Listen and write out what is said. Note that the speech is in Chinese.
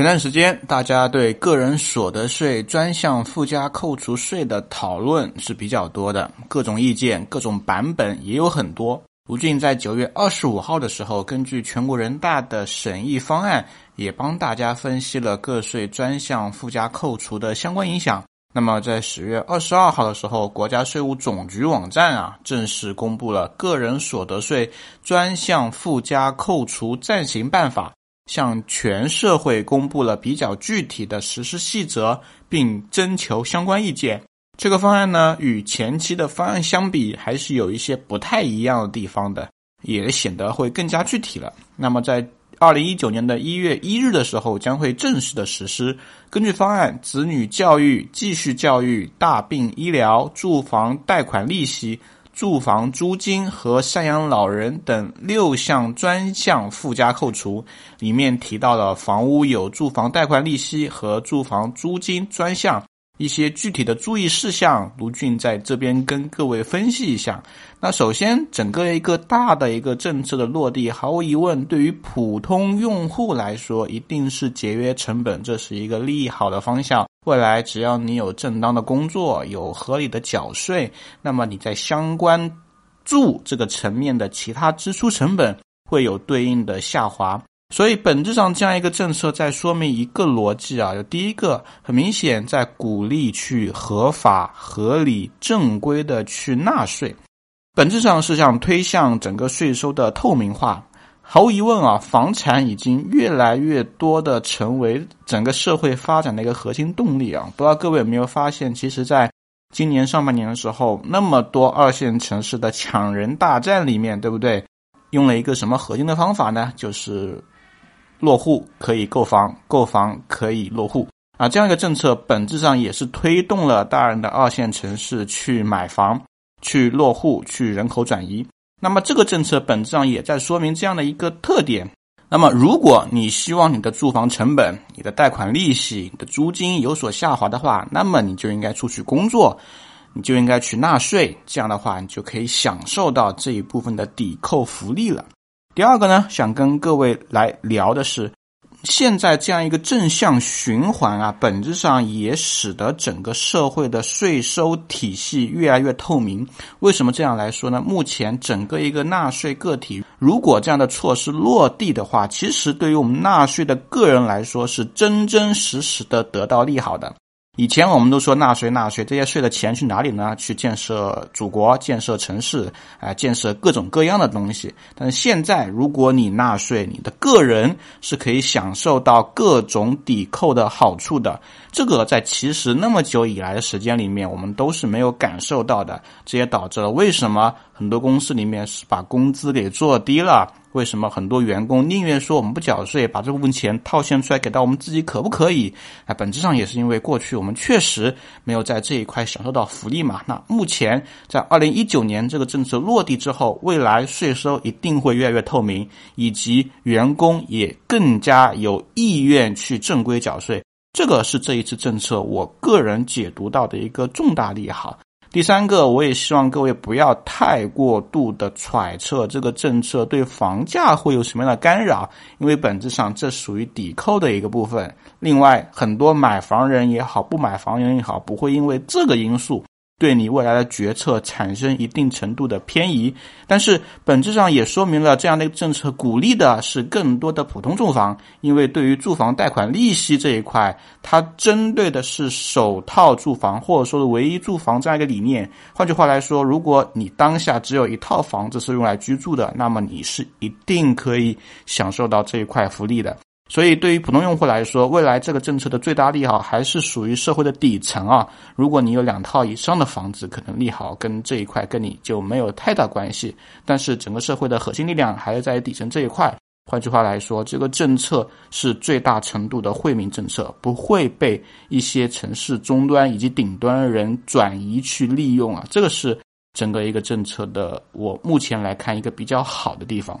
前段时间，大家对个人所得税专项附加扣除税的讨论是比较多的，各种意见、各种版本也有很多。吴俊在九月二十五号的时候，根据全国人大的审议方案，也帮大家分析了个税专项附加扣除的相关影响。那么，在十月二十二号的时候，国家税务总局网站啊，正式公布了《个人所得税专项附加扣除暂行办法》。向全社会公布了比较具体的实施细则，并征求相关意见。这个方案呢，与前期的方案相比，还是有一些不太一样的地方的，也显得会更加具体了。那么，在二零一九年的一月一日的时候，将会正式的实施。根据方案，子女教育、继续教育、大病医疗、住房贷款利息。住房租金和赡养老人等六项专项附加扣除，里面提到了房屋有住房贷款利息和住房租金专项。一些具体的注意事项，卢俊在这边跟各位分析一下。那首先，整个一个大的一个政策的落地，毫无疑问，对于普通用户来说，一定是节约成本，这是一个利好的方向。未来只要你有正当的工作，有合理的缴税，那么你在相关住这个层面的其他支出成本会有对应的下滑。所以，本质上这样一个政策在说明一个逻辑啊，有第一个很明显在鼓励去合法、合理、正规的去纳税，本质上是想推向整个税收的透明化。毫无疑问啊，房产已经越来越多的成为整个社会发展的一个核心动力啊。不知道各位有没有发现，其实在今年上半年的时候，那么多二线城市的抢人大战里面，对不对？用了一个什么核心的方法呢？就是。落户可以购房，购房可以落户啊！这样一个政策本质上也是推动了大量的二线城市去买房、去落户、去人口转移。那么这个政策本质上也在说明这样的一个特点。那么如果你希望你的住房成本、你的贷款利息、你的租金有所下滑的话，那么你就应该出去工作，你就应该去纳税。这样的话，你就可以享受到这一部分的抵扣福利了。第二个呢，想跟各位来聊的是，现在这样一个正向循环啊，本质上也使得整个社会的税收体系越来越透明。为什么这样来说呢？目前整个一个纳税个体，如果这样的措施落地的话，其实对于我们纳税的个人来说，是真真实实的得到利好的。以前我们都说纳税纳税，这些税的钱去哪里呢？去建设祖国，建设城市，啊，建设各种各样的东西。但是现在，如果你纳税，你的个人是可以享受到各种抵扣的好处的。这个在其实那么久以来的时间里面，我们都是没有感受到的。这也导致了为什么很多公司里面是把工资给做低了。为什么很多员工宁愿说我们不缴税，把这部分钱套现出来给到我们自己，可不可以？啊，本质上也是因为过去我们确实没有在这一块享受到福利嘛。那目前在二零一九年这个政策落地之后，未来税收一定会越来越透明，以及员工也更加有意愿去正规缴税。这个是这一次政策我个人解读到的一个重大利好。第三个，我也希望各位不要太过度的揣测这个政策对房价会有什么样的干扰，因为本质上这属于抵扣的一个部分。另外，很多买房人也好，不买房人也好，不会因为这个因素。对你未来的决策产生一定程度的偏移，但是本质上也说明了这样的一个政策鼓励的是更多的普通住房，因为对于住房贷款利息这一块，它针对的是首套住房或者说是唯一住房这样一个理念。换句话来说，如果你当下只有一套房子是用来居住的，那么你是一定可以享受到这一块福利的。所以，对于普通用户来说，未来这个政策的最大利好还是属于社会的底层啊。如果你有两套以上的房子，可能利好跟这一块跟你就没有太大关系。但是，整个社会的核心力量还是在底层这一块。换句话来说，这个政策是最大程度的惠民政策，不会被一些城市终端以及顶端人转移去利用啊。这个是整个一个政策的，我目前来看一个比较好的地方。